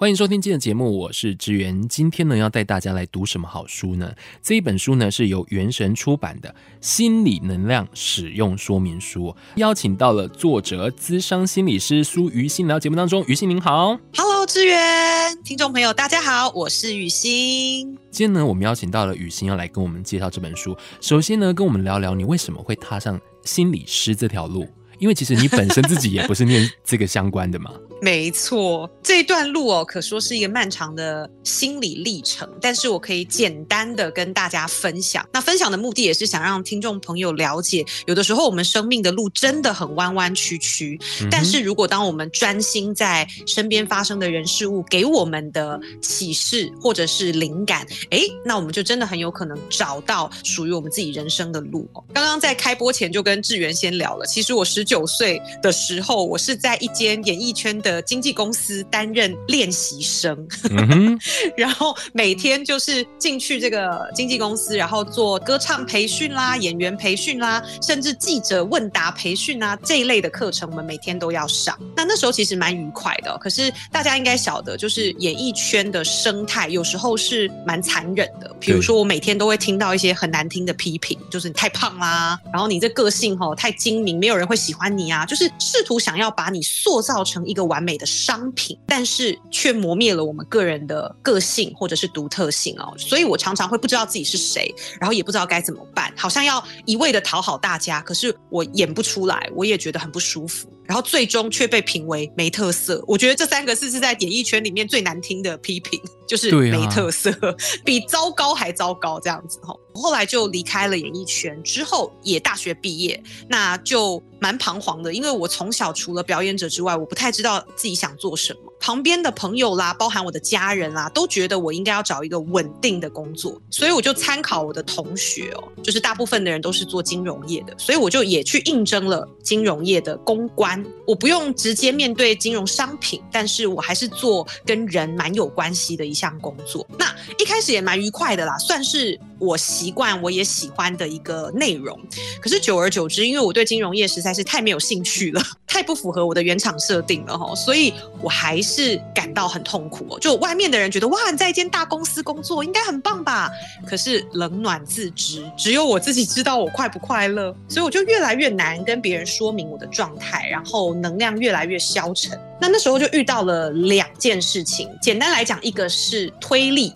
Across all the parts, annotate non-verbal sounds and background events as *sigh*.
欢迎收听今天的节目，我是志源。今天呢，要带大家来读什么好书呢？这一本书呢，是由元神出版的《心理能量使用说明书》，邀请到了作者、资商心理师苏于心来到节目当中。于心您好，Hello，志源，听众朋友大家好，我是雨欣。今天呢，我们邀请到了雨欣要来跟我们介绍这本书。首先呢，跟我们聊聊你为什么会踏上心理师这条路。因为其实你本身自己也不是念这个相关的嘛。没错，这一段路哦，可说是一个漫长的心理历程。但是我可以简单的跟大家分享。那分享的目的也是想让听众朋友了解，有的时候我们生命的路真的很弯弯曲曲。嗯、但是如果当我们专心在身边发生的人事物给我们的启示或者是灵感，诶，那我们就真的很有可能找到属于我们自己人生的路哦。刚刚在开播前就跟志源先聊了，其实我十。九岁的时候，我是在一间演艺圈的经纪公司担任练习生，嗯、*laughs* 然后每天就是进去这个经纪公司，然后做歌唱培训啦、演员培训啦，甚至记者问答培训啊这一类的课程，我们每天都要上。那那时候其实蛮愉快的，可是大家应该晓得，就是演艺圈的生态有时候是蛮残忍的。比如说，我每天都会听到一些很难听的批评，就是你太胖啦，然后你这个性吼太精明，没有人会喜。欢你啊，就是试图想要把你塑造成一个完美的商品，但是却磨灭了我们个人的个性或者是独特性哦。所以我常常会不知道自己是谁，然后也不知道该怎么办，好像要一味的讨好大家，可是我演不出来，我也觉得很不舒服，然后最终却被评为没特色。我觉得这三个字是在演艺圈里面最难听的批评，就是没特色，啊、*laughs* 比糟糕还糟糕这样子哈。后来就离开了演艺圈，之后也大学毕业，那就蛮彷徨的，因为我从小除了表演者之外，我不太知道自己想做什么。旁边的朋友啦，包含我的家人啦，都觉得我应该要找一个稳定的工作，所以我就参考我的同学哦，就是大部分的人都是做金融业的，所以我就也去应征了金融业的公关。我不用直接面对金融商品，但是我还是做跟人蛮有关系的一项工作。那一开始也蛮愉快的啦，算是我习惯我也喜欢的一个内容。可是久而久之，因为我对金融业实在是太没有兴趣了，*laughs* 太不符合我的原厂设定了哈，所以我还是。感到很痛苦哦，就外面的人觉得哇，你在一间大公司工作应该很棒吧？可是冷暖自知，只有我自己知道我快不快乐，所以我就越来越难跟别人说明我的状态，然后后能量越来越消沉。那那时候就遇到了两件事情，简单来讲，一个是推力，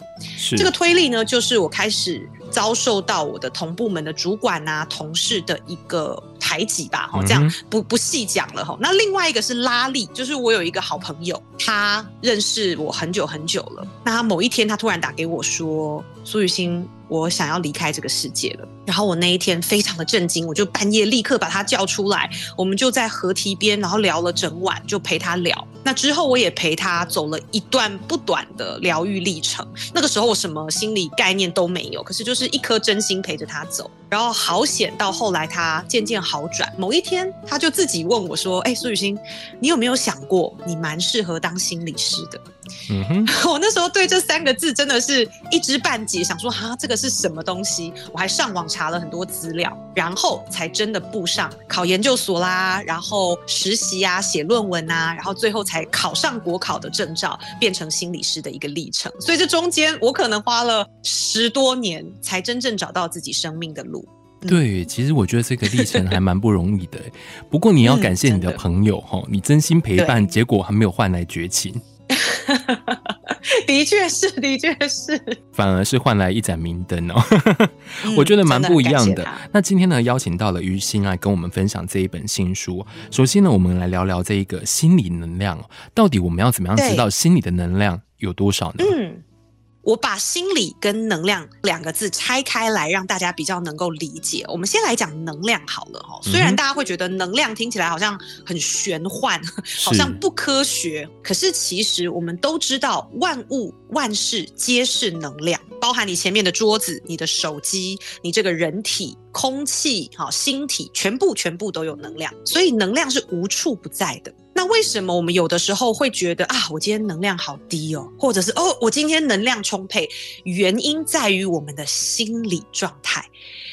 这个推力呢，就是我开始遭受到我的同部门的主管啊、同事的一个。排挤吧，哈，这样不不细讲了哈。那另外一个是拉力，就是我有一个好朋友，他认识我很久很久了。那他某一天，他突然打给我说：“苏雨欣。”我想要离开这个世界了，然后我那一天非常的震惊，我就半夜立刻把他叫出来，我们就在河堤边，然后聊了整晚，就陪他聊。那之后我也陪他走了一段不短的疗愈历程。那个时候我什么心理概念都没有，可是就是一颗真心陪着他走。然后好险，到后来他渐渐好转。某一天，他就自己问我说：“哎，苏雨欣，你有没有想过，你蛮适合当心理师的？”嗯哼，*laughs* 我那时候对这三个字真的是一知半解，想说哈，这个是什么东西？我还上网查了很多资料，然后才真的步上考研究所啦，然后实习啊，写论文啊，然后最后才考上国考的证照，变成心理师的一个历程。所以这中间我可能花了十多年，才真正找到自己生命的路。*laughs* 对，其实我觉得这个历程还蛮不容易的。不过你要感谢你的朋友哈，你真心陪伴，结果还没有换来绝情。*laughs* 的确是，的确是，反而是换来一盏明灯哦。*laughs* 我觉得蛮不一样的。那今天呢，邀请到了于心来跟我们分享这一本新书。首先呢，我们来聊聊这一个心理能量，到底我们要怎么样知道心理的能量有多少呢？嗯。我把心理跟能量两个字拆开来，让大家比较能够理解。我们先来讲能量好了哈。虽然大家会觉得能量听起来好像很玄幻，*laughs* 好像不科学，可是其实我们都知道，万物万事皆是能量，包含你前面的桌子、你的手机、你这个人体、空气、好，星体，全部全部都有能量，所以能量是无处不在的。那为什么我们有的时候会觉得啊，我今天能量好低哦，或者是哦，我今天能量充沛？原因在于我们的心理状态。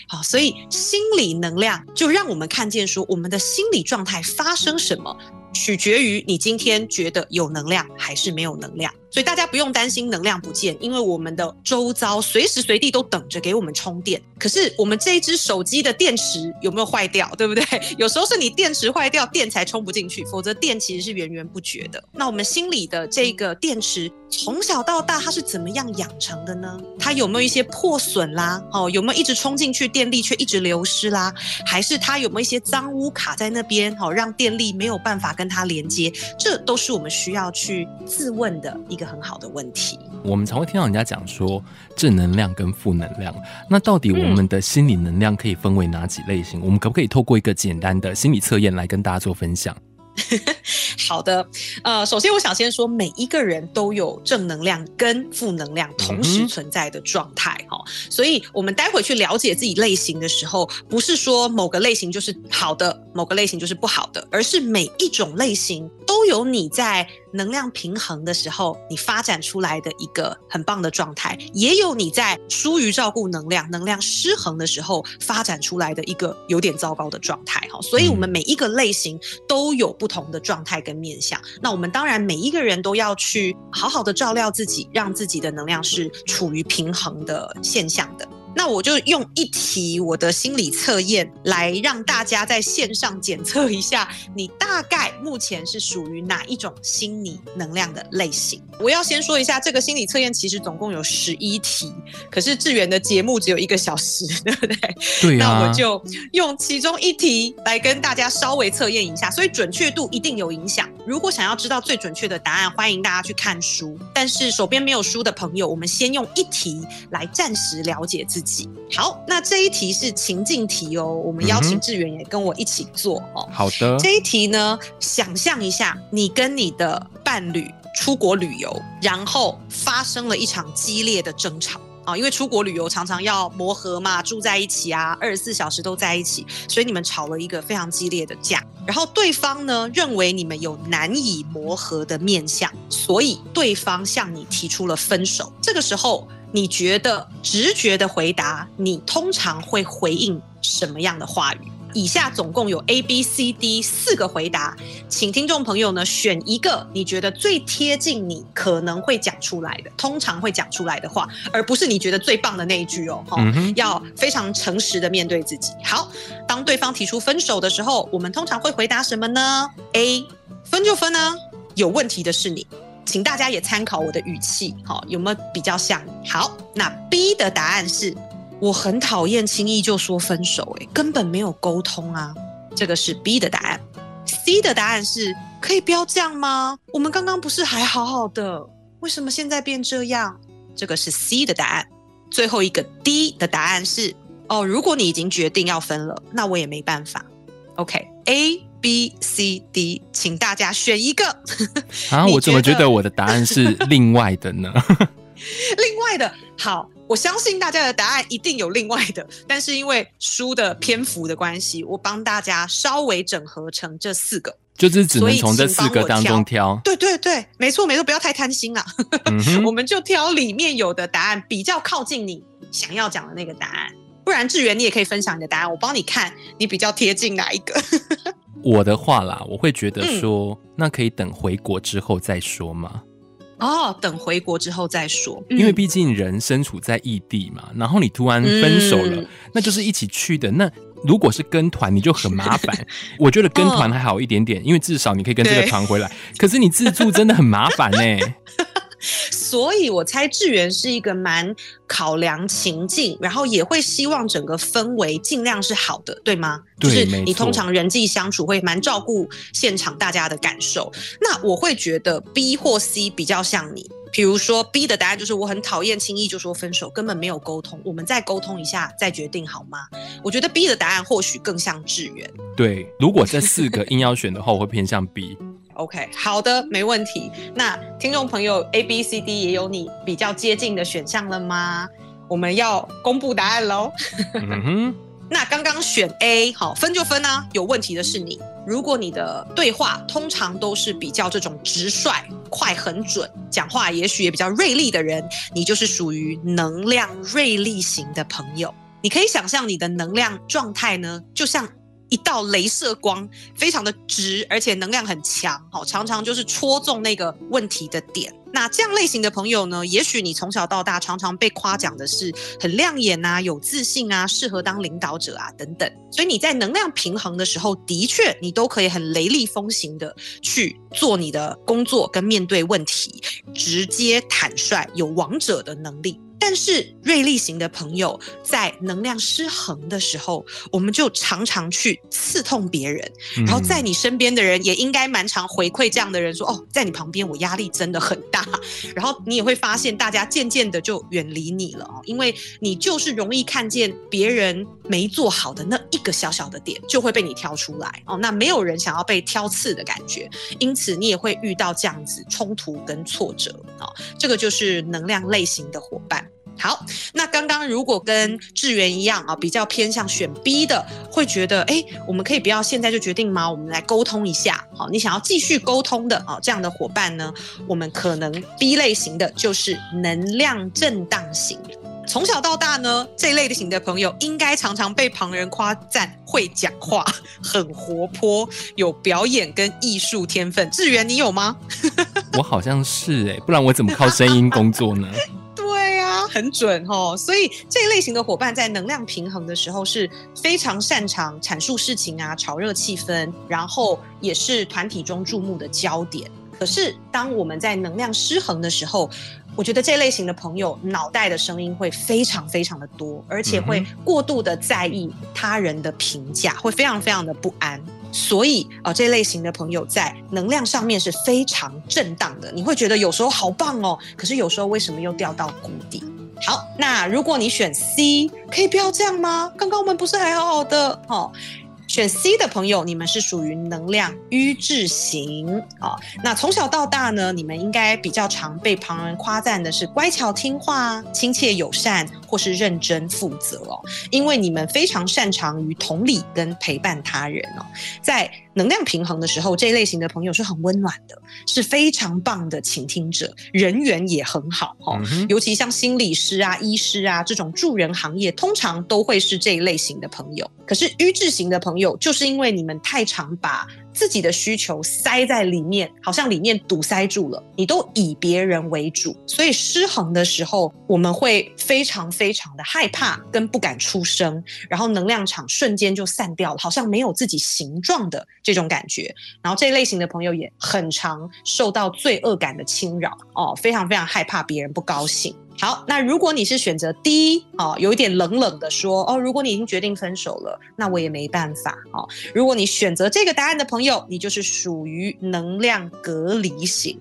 好，所以心理能量就让我们看见说，我们的心理状态发生什么，取决于你今天觉得有能量还是没有能量。所以大家不用担心能量不见，因为我们的周遭随时随地都等着给我们充电。可是我们这一只手机的电池有没有坏掉，对不对？*laughs* 有时候是你电池坏掉，电才充不进去，否则电其实是源源不绝的。那我们心里的这个电池从小到大它是怎么样养成的呢？它有没有一些破损啦？哦，有没有一直充进去电力却一直流失啦？还是它有没有一些脏污卡在那边，好让电力没有办法跟它连接？这都是我们需要去自问的一一个很好的问题。我们常会听到人家讲说正能量跟负能量，那到底我们的心理能量可以分为哪几类型？我们可不可以透过一个简单的心理测验来跟大家做分享？*laughs* 好的，呃，首先我想先说，每一个人都有正能量跟负能量同时存在的状态哈，所以我们待会去了解自己类型的时候，不是说某个类型就是好的，某个类型就是不好的，而是每一种类型都有你在能量平衡的时候，你发展出来的一个很棒的状态，也有你在疏于照顾能量、能量失衡的时候发展出来的一个有点糟糕的状态哈，所以我们每一个类型都有不同的状态跟面相。那我们当然每一个人都要去好好的照料自己，让自己的能量是处于平衡的现象的。那我就用一题我的心理测验来让大家在线上检测一下，你大概目前是属于哪一种心理能量的类型。我要先说一下，这个心理测验其实总共有十一题，可是志远的节目只有一个小时，对不对？对啊。那我就用其中一题来跟大家稍微测验一下，所以准确度一定有影响。如果想要知道最准确的答案，欢迎大家去看书。但是手边没有书的朋友，我们先用一题来暂时了解自己。好，那这一题是情境题哦，我们邀请志远也跟我一起做哦。好的，这一题呢，想象一下，你跟你的伴侣出国旅游，然后发生了一场激烈的争吵啊，因为出国旅游常常要磨合嘛，住在一起啊，二十四小时都在一起，所以你们吵了一个非常激烈的架。然后对方呢，认为你们有难以磨合的面相，所以对方向你提出了分手。这个时候。你觉得直觉的回答，你通常会回应什么样的话语？以下总共有 A、B、C、D 四个回答，请听众朋友呢选一个你觉得最贴近你可能会讲出来的，通常会讲出来的话，而不是你觉得最棒的那一句哦。嗯。要非常诚实的面对自己。好，当对方提出分手的时候，我们通常会回答什么呢？A，分就分呢，有问题的是你。请大家也参考我的语气，好，有没有比较像？好，那 B 的答案是，我很讨厌轻易就说分手，诶，根本没有沟通啊，这个是 B 的答案。C 的答案是，可以不要这样吗？我们刚刚不是还好好的，为什么现在变这样？这个是 C 的答案。最后一个 D 的答案是，哦，如果你已经决定要分了，那我也没办法。OK OK，A。B、C、D，请大家选一个。啊，*laughs* 我怎么觉得我的答案是另外的呢？*laughs* 另外的，好，我相信大家的答案一定有另外的，但是因为书的篇幅的关系，我帮大家稍微整合成这四个，就是只能从这四个当中挑。对对对，没错没错，不要太贪心啊。嗯、哼 *laughs* 我们就挑里面有的答案比较靠近你想要讲的那个答案，不然志远你也可以分享你的答案，我帮你看你比较贴近哪一个。我的话啦，我会觉得说，嗯、那可以等回国之后再说嘛。哦，等回国之后再说，因为毕竟人身处在异地嘛，然后你突然分手了，嗯、那就是一起去的。那如果是跟团，你就很麻烦。*laughs* 我觉得跟团还好一点点，哦、因为至少你可以跟这个团回来。可是你自助真的很麻烦呢、欸。*laughs* *laughs* 所以，我猜志远是一个蛮考量情境，然后也会希望整个氛围尽量是好的，对吗？对，就是你通常人际相处会蛮照顾现场大家的感受。那我会觉得 B 或 C 比较像你，比如说 B 的答案就是我很讨厌轻易就说分手，根本没有沟通，我们再沟通一下再决定好吗？我觉得 B 的答案或许更像志远。对，如果这四个硬要选的话，我会偏向 B。OK，好的，没问题。那听众朋友 A、B、C、D 也有你比较接近的选项了吗？我们要公布答案喽。嗯，*laughs* 那刚刚选 A，好，分就分啊，有问题的是你。如果你的对话通常都是比较这种直率、快、很准，讲话也许也比较锐利的人，你就是属于能量锐利型的朋友。你可以想象你的能量状态呢，就像一道镭射光，非常的直，而且能量很强，好，常常就是戳中那个问题的点。那这样类型的朋友呢，也许你从小到大常常被夸奖的是很亮眼啊，有自信啊，适合当领导者啊等等。所以你在能量平衡的时候，的确你都可以很雷厉风行的去做你的工作跟面对问题，直接坦率，有王者的能力。但是锐利型的朋友在能量失衡的时候，我们就常常去刺痛别人，然后在你身边的人也应该蛮常回馈这样的人说：“哦，在你旁边我压力真的很大。*laughs* ”然后你也会发现大家渐渐的就远离你了哦，因为你就是容易看见别人没做好的那一个小小的点，就会被你挑出来哦。那没有人想要被挑刺的感觉，因此你也会遇到这样子冲突跟挫折哦。这个就是能量类型的伙伴。好，那刚刚如果跟志源一样啊，比较偏向选 B 的，会觉得哎，我们可以不要现在就决定吗？我们来沟通一下。好，你想要继续沟通的啊，这样的伙伴呢，我们可能 B 类型的就是能量震荡型。从小到大呢，这类型的朋友应该常常被旁人夸赞会讲话，*laughs* 很活泼，有表演跟艺术天分。志源，你有吗？*laughs* 我好像是哎，不然我怎么靠声音工作呢？很准哦，所以这一类型的伙伴在能量平衡的时候是非常擅长阐述事情啊，炒热气氛，然后也是团体中注目的焦点。可是当我们在能量失衡的时候，我觉得这类型的朋友脑袋的声音会非常非常的多，而且会过度的在意他人的评价，会非常非常的不安。所以啊、这类型的朋友在能量上面是非常震荡的，你会觉得有时候好棒哦，可是有时候为什么又掉到谷底？好，那如果你选 C，可以不要这样吗？刚刚我们不是还好好的？哦，选 C 的朋友，你们是属于能量瘀滞型啊、哦。那从小到大呢，你们应该比较常被旁人夸赞的是乖巧听话、亲切友善，或是认真负责哦。因为你们非常擅长于同理跟陪伴他人哦，在。能量平衡的时候，这一类型的朋友是很温暖的，是非常棒的倾听者，人缘也很好哈、哦。尤其像心理师啊、医师啊这种助人行业，通常都会是这一类型的朋友。可是瘀滞型的朋友，就是因为你们太常把自己的需求塞在里面，好像里面堵塞住了，你都以别人为主，所以失衡的时候，我们会非常非常的害怕跟不敢出声，然后能量场瞬间就散掉了，好像没有自己形状的这种感觉。然后这类型的朋友也很常受到罪恶感的侵扰哦，非常非常害怕别人不高兴。好，那如果你是选择 D 哦，有一点冷冷的说哦，如果你已经决定分手了，那我也没办法哦。如果你选择这个答案的朋友，你就是属于能量隔离型。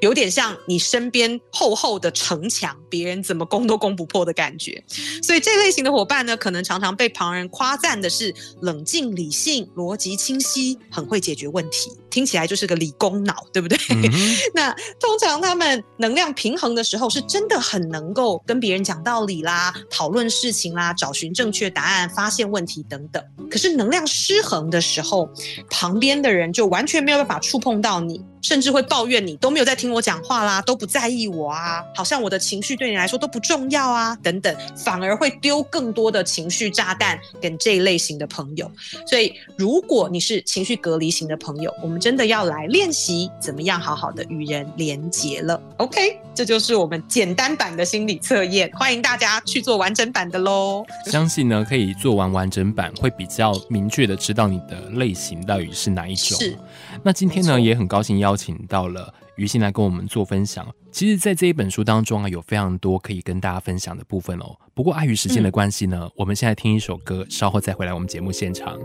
有点像你身边厚厚的城墙，别人怎么攻都攻不破的感觉。所以这类型的伙伴呢，可能常常被旁人夸赞的是冷静、理性、逻辑清晰，很会解决问题，听起来就是个理工脑，对不对？嗯、*laughs* 那通常他们能量平衡的时候，是真的很能够跟别人讲道理啦，讨论事情啦，找寻正确答案，发现问题等等。可是能量失衡的时候，旁边的人就完全没有办法触碰到你。甚至会抱怨你都没有在听我讲话啦，都不在意我啊，好像我的情绪对你来说都不重要啊，等等，反而会丢更多的情绪炸弹给这一类型的朋友。所以，如果你是情绪隔离型的朋友，我们真的要来练习怎么样好好的与人连结了。OK，这就是我们简单版的心理测验，欢迎大家去做完整版的喽。相信呢，可以做完完整版，会比较明确的知道你的类型到底是哪一种。是。那今天呢，也很高兴邀请到了于心来跟我们做分享。其实，在这一本书当中啊，有非常多可以跟大家分享的部分哦。不过，碍于时间的关系呢，嗯、我们现在听一首歌，稍后再回来我们节目现场。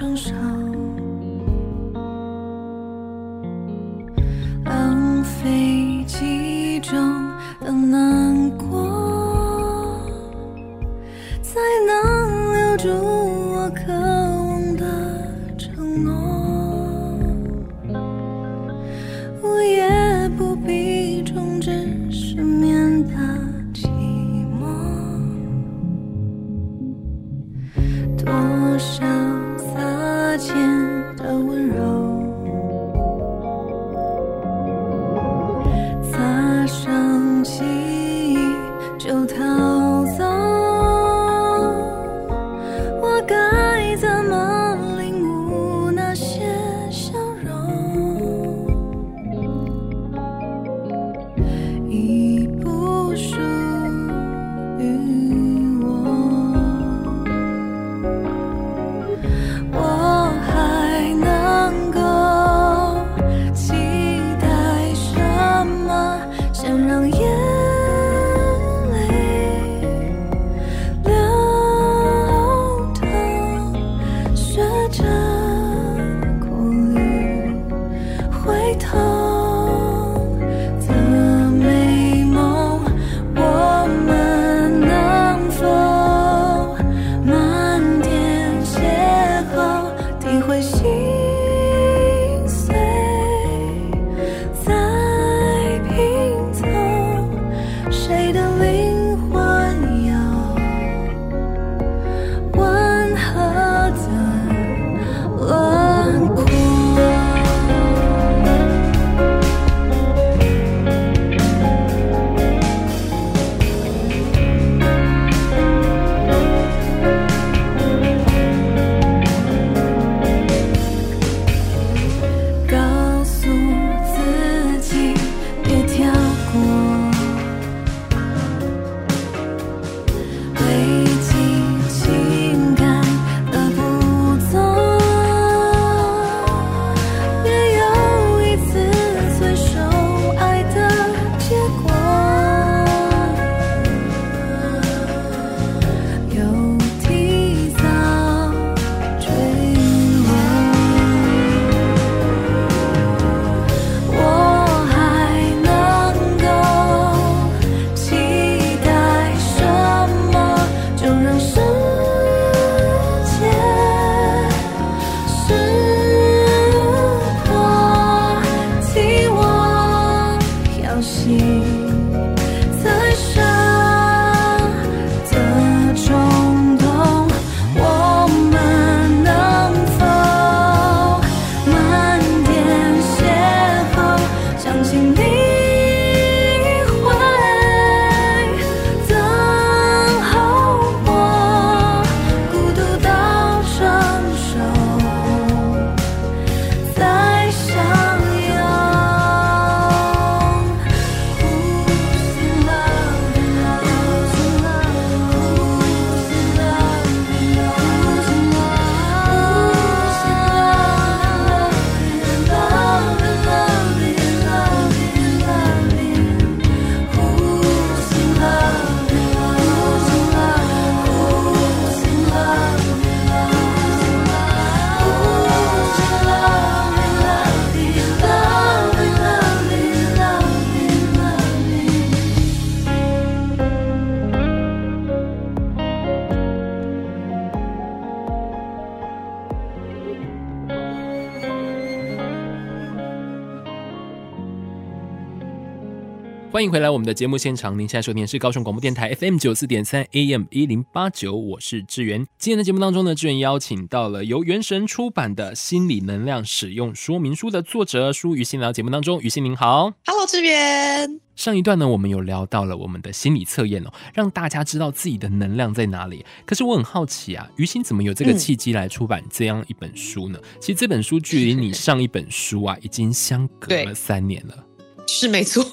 伤心。欢迎回来，我们的节目现场。您现在收听的是高雄广播电台 FM 九四点三 AM 一零八九，我是志源。今天的节目当中呢，志源邀请到了由原神出版的《心理能量使用说明书》的作者舒于心聊节目当中。于心您好，Hello，志源。上一段呢，我们有聊到了我们的心理测验哦，让大家知道自己的能量在哪里。可是我很好奇啊，于心怎么有这个契机来出版这样一本书呢？嗯、其实这本书距离 *laughs* 你上一本书啊，已经相隔了三年了。是没错，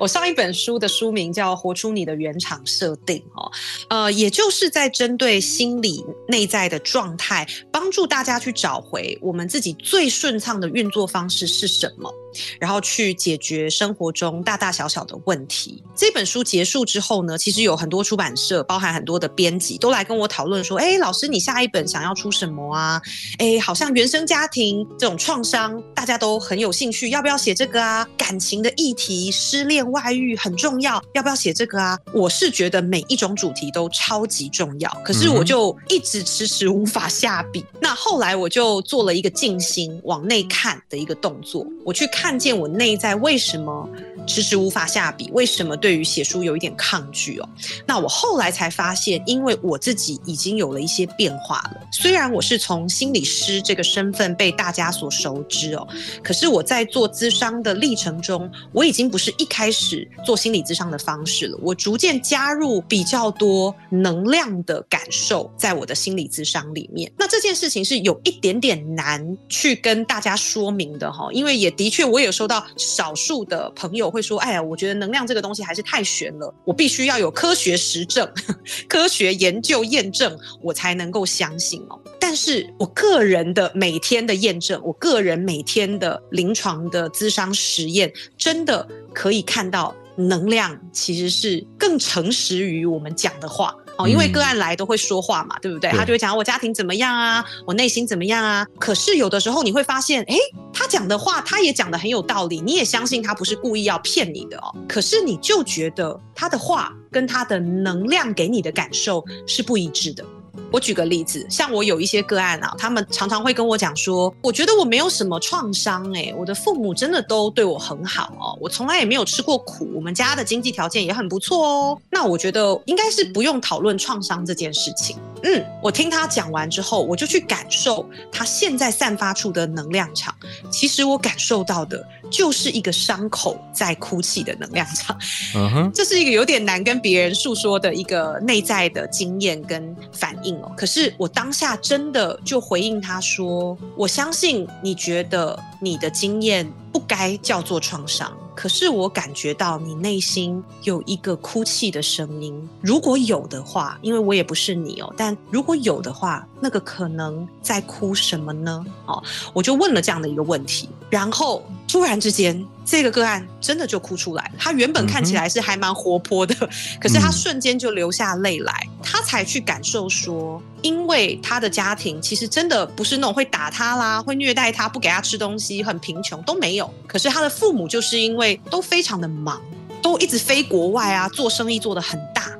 我上一本书的书名叫《活出你的原厂设定》哦，呃，也就是在针对心理内在的状态，帮助大家去找回我们自己最顺畅的运作方式是什么。然后去解决生活中大大小小的问题。这本书结束之后呢，其实有很多出版社，包含很多的编辑，都来跟我讨论说：“哎，老师，你下一本想要出什么啊？哎，好像原生家庭这种创伤，大家都很有兴趣，要不要写这个啊？感情的议题，失恋、外遇很重要，要不要写这个啊？”我是觉得每一种主题都超级重要，可是我就一直迟迟无法下笔。那后来我就做了一个静心往内看的一个动作，我去看。看见我内在为什么迟迟无法下笔？为什么对于写书有一点抗拒哦？那我后来才发现，因为我自己已经有了一些变化了。虽然我是从心理师这个身份被大家所熟知哦，可是我在做咨商的历程中，我已经不是一开始做心理咨商的方式了。我逐渐加入比较多能量的感受在我的心理咨商里面。那这件事情是有一点点难去跟大家说明的哈，因为也的确。我有收到少数的朋友会说：“哎呀，我觉得能量这个东西还是太玄了，我必须要有科学实证、*laughs* 科学研究验证，我才能够相信哦。”但是我个人的每天的验证，我个人每天的临床的咨商实验，真的可以看到能量其实是更诚实于我们讲的话。哦，因为个案来都会说话嘛，对不对？他就会讲我家庭怎么样啊，我内心怎么样啊。可是有的时候你会发现，哎，他讲的话他也讲的很有道理，你也相信他不是故意要骗你的哦。可是你就觉得他的话跟他的能量给你的感受是不一致的。我举个例子，像我有一些个案啊，他们常常会跟我讲说，我觉得我没有什么创伤，诶，我的父母真的都对我很好哦，我从来也没有吃过苦，我们家的经济条件也很不错哦。那我觉得应该是不用讨论创伤这件事情。嗯，我听他讲完之后，我就去感受他现在散发出的能量场。其实我感受到的就是一个伤口在哭泣的能量场。嗯哼，*laughs* 这是一个有点难跟别人诉说的一个内在的经验跟反应哦。可是我当下真的就回应他说：“我相信你觉得你的经验不该叫做创伤。”可是我感觉到你内心有一个哭泣的声音，如果有的话，因为我也不是你哦，但如果有的话，那个可能在哭什么呢？哦，我就问了这样的一个问题，然后突然之间，这个个案真的就哭出来。他原本看起来是还蛮活泼的，可是他瞬间就流下泪来，他才去感受说，因为他的家庭其实真的不是那种会打他啦，会虐待他，不给他吃东西，很贫穷都没有。可是他的父母就是因为都非常的忙，都一直飞国外啊，做生意做得很大。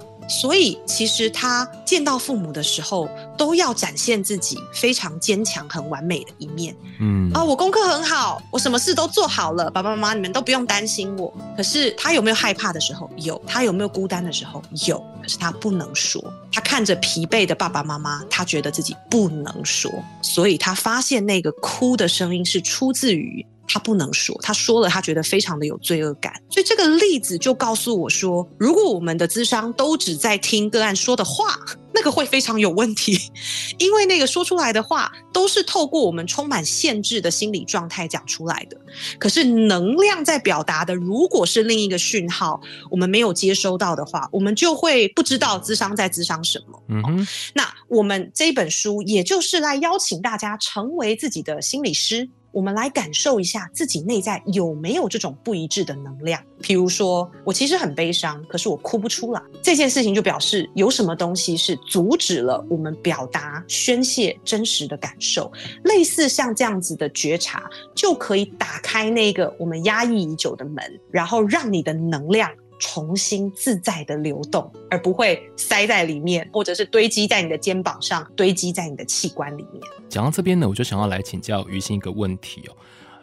所以，其实他见到父母的时候，都要展现自己非常坚强、很完美的一面。嗯啊，我功课很好，我什么事都做好了，爸爸妈妈你们都不用担心我。可是他有没有害怕的时候？有。他有没有孤单的时候？有。可是他不能说。他看着疲惫的爸爸妈妈，他觉得自己不能说，所以他发现那个哭的声音是出自于。他不能说，他说了，他觉得非常的有罪恶感。所以这个例子就告诉我说，如果我们的智商都只在听个案说的话，*laughs* 那个会非常有问题，因为那个说出来的话都是透过我们充满限制的心理状态讲出来的。可是能量在表达的，如果是另一个讯号，我们没有接收到的话，我们就会不知道智商在智商什么。嗯哼，那我们这本书也就是来邀请大家成为自己的心理师。我们来感受一下自己内在有没有这种不一致的能量。比如说，我其实很悲伤，可是我哭不出来。这件事情就表示有什么东西是阻止了我们表达、宣泄真实的感受。类似像这样子的觉察，就可以打开那个我们压抑已久的门，然后让你的能量。重新自在的流动，而不会塞在里面，或者是堆积在你的肩膀上，堆积在你的器官里面。讲到这边呢，我就想要来请教于心一个问题哦，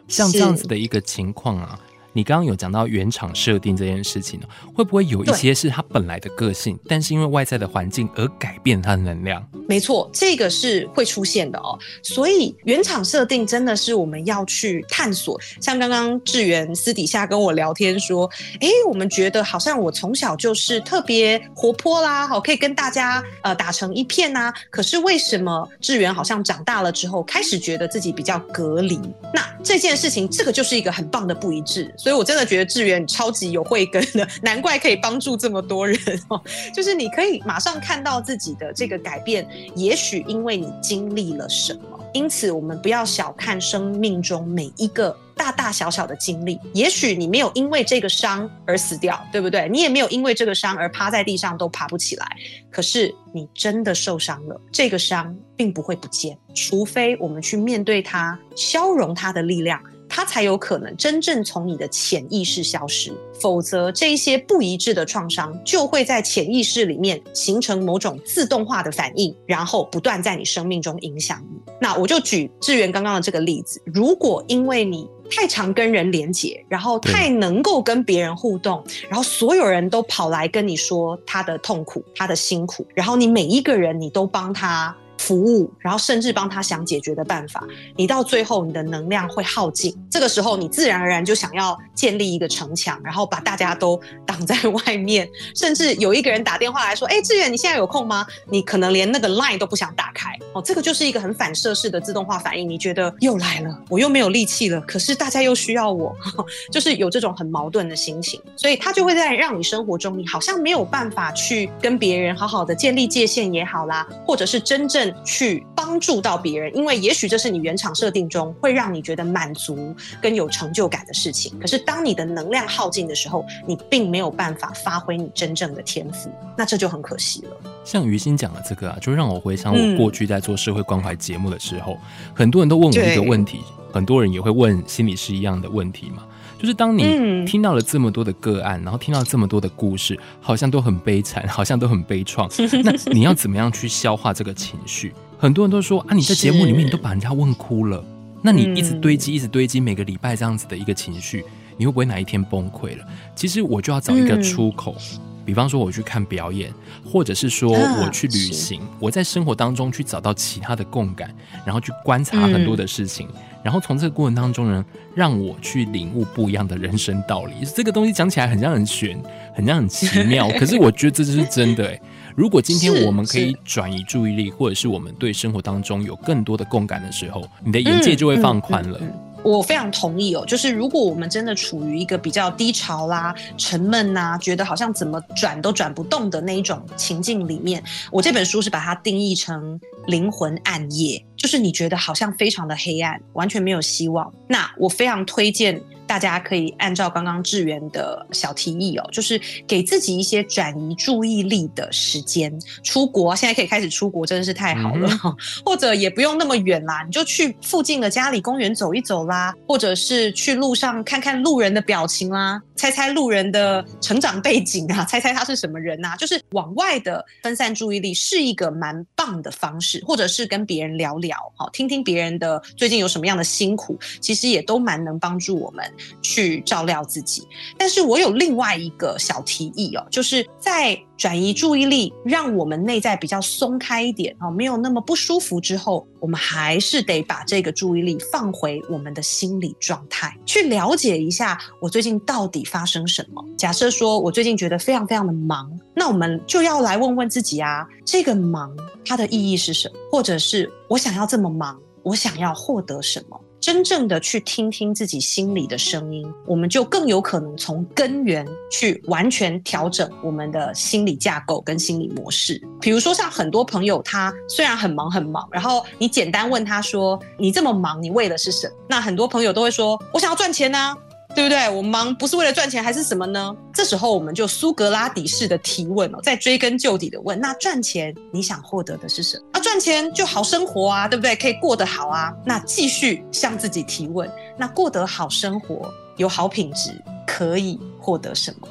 像这样子的一个情况啊。你刚刚有讲到原厂设定这件事情呢，会不会有一些是他本来的个性，但是因为外在的环境而改变他的能量？没错，这个是会出现的哦。所以原厂设定真的是我们要去探索。像刚刚志远私底下跟我聊天说，哎，我们觉得好像我从小就是特别活泼啦，好，可以跟大家呃打成一片呐。可是为什么志远好像长大了之后开始觉得自己比较隔离？那这件事情，这个就是一个很棒的不一致。所以，我真的觉得志远超级有慧根的，难怪可以帮助这么多人哦。就是你可以马上看到自己的这个改变，也许因为你经历了什么。因此，我们不要小看生命中每一个大大小小的经历。也许你没有因为这个伤而死掉，对不对？你也没有因为这个伤而趴在地上都爬不起来。可是，你真的受伤了，这个伤并不会不见，除非我们去面对它，消融它的力量。它才有可能真正从你的潜意识消失，否则这一些不一致的创伤就会在潜意识里面形成某种自动化的反应，然后不断在你生命中影响你。那我就举志远刚刚的这个例子，如果因为你太常跟人连接，然后太能够跟别人互动，然后所有人都跑来跟你说他的痛苦、他的辛苦，然后你每一个人你都帮他。服务，然后甚至帮他想解决的办法，你到最后你的能量会耗尽。这个时候，你自然而然就想要建立一个城墙，然后把大家都挡在外面。*laughs* 甚至有一个人打电话来说：“哎，志远，你现在有空吗？”你可能连那个 line 都不想打开。哦，这个就是一个很反射式的自动化反应。你觉得又来了，我又没有力气了，可是大家又需要我，*laughs* 就是有这种很矛盾的心情。所以他就会在让你生活中，你好像没有办法去跟别人好好的建立界限也好啦，或者是真正。正去帮助到别人，因为也许这是你原厂设定中会让你觉得满足跟有成就感的事情。可是当你的能量耗尽的时候，你并没有办法发挥你真正的天赋，那这就很可惜了。像于心讲的这个啊，就让我回想我过去在做社会关怀节目的时候，嗯、很多人都问我一个问题，很多人也会问心理师一样的问题嘛。就是当你听到了这么多的个案，嗯、然后听到这么多的故事，好像都很悲惨，*laughs* 好像都很悲怆。*laughs* 那你要怎么样去消化这个情绪？很多人都说啊，你在节目里面你都把人家问哭了，那你一直堆积，一直堆积，每个礼拜这样子的一个情绪，你会不会哪一天崩溃了？其实我就要找一个出口。嗯比方说我去看表演，或者是说我去旅行，啊、我在生活当中去找到其他的共感，然后去观察很多的事情，嗯、然后从这个过程当中呢，让我去领悟不一样的人生道理。这个东西讲起来很像很玄，很像很奇妙，*laughs* 可是我觉得这就是真的。哎，如果今天我们可以转移注意力，或者是我们对生活当中有更多的共感的时候，你的眼界就会放宽了。嗯嗯嗯我非常同意哦，就是如果我们真的处于一个比较低潮啦、沉闷呐，觉得好像怎么转都转不动的那一种情境里面，我这本书是把它定义成灵魂暗夜，就是你觉得好像非常的黑暗，完全没有希望。那我非常推荐。大家可以按照刚刚志源的小提议哦，就是给自己一些转移注意力的时间。出国，现在可以开始出国，真的是太好了。嗯、*laughs* 或者也不用那么远啦，你就去附近的家里公园走一走啦，或者是去路上看看路人的表情啦，猜猜路人的成长背景啊，*laughs* 猜猜他是什么人啊，就是往外的分散注意力是一个蛮棒的方式，或者是跟别人聊聊，好，听听别人的最近有什么样的辛苦，其实也都蛮能帮助我们。去照料自己，但是我有另外一个小提议哦，就是在转移注意力，让我们内在比较松开一点哦，没有那么不舒服之后，我们还是得把这个注意力放回我们的心理状态，去了解一下我最近到底发生什么。假设说我最近觉得非常非常的忙，那我们就要来问问自己啊，这个忙它的意义是什么？或者是我想要这么忙，我想要获得什么？真正的去听听自己心里的声音，我们就更有可能从根源去完全调整我们的心理架构跟心理模式。比如说，像很多朋友，他虽然很忙很忙，然后你简单问他说：“你这么忙，你为的是什么？”那很多朋友都会说：“我想要赚钱啊。”对不对？我忙不是为了赚钱，还是什么呢？这时候我们就苏格拉底式的提问哦，再追根究底的问：那赚钱你想获得的是什么？赚钱就好生活啊，对不对？可以过得好啊。那继续向自己提问：那过得好生活，有好品质，可以获得什么？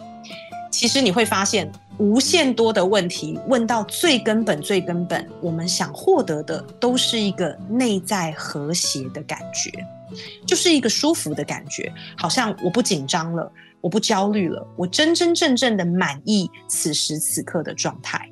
其实你会发现，无限多的问题问到最根本、最根本，我们想获得的都是一个内在和谐的感觉。就是一个舒服的感觉，好像我不紧张了，我不焦虑了，我真真正正的满意此时此刻的状态。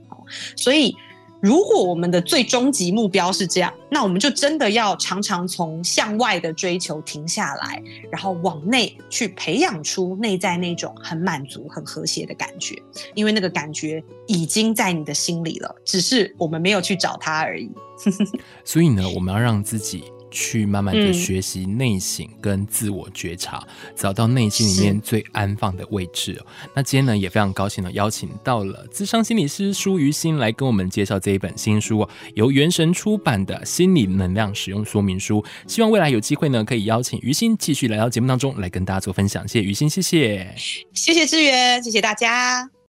所以，如果我们的最终极目标是这样，那我们就真的要常常从向外的追求停下来，然后往内去培养出内在那种很满足、很和谐的感觉，因为那个感觉已经在你的心里了，只是我们没有去找它而已。*laughs* 所以呢，我们要让自己。去慢慢的学习内省跟自我觉察，嗯、找到内心里面最安放的位置。那今天呢，也非常高兴的邀请到了资商心理师舒于心来跟我们介绍这一本新书，由原神出版的《心理能量使用说明书》。希望未来有机会呢，可以邀请于心继续来到节目当中来跟大家做分享。谢谢于心，谢谢，谢谢志源，谢谢大家。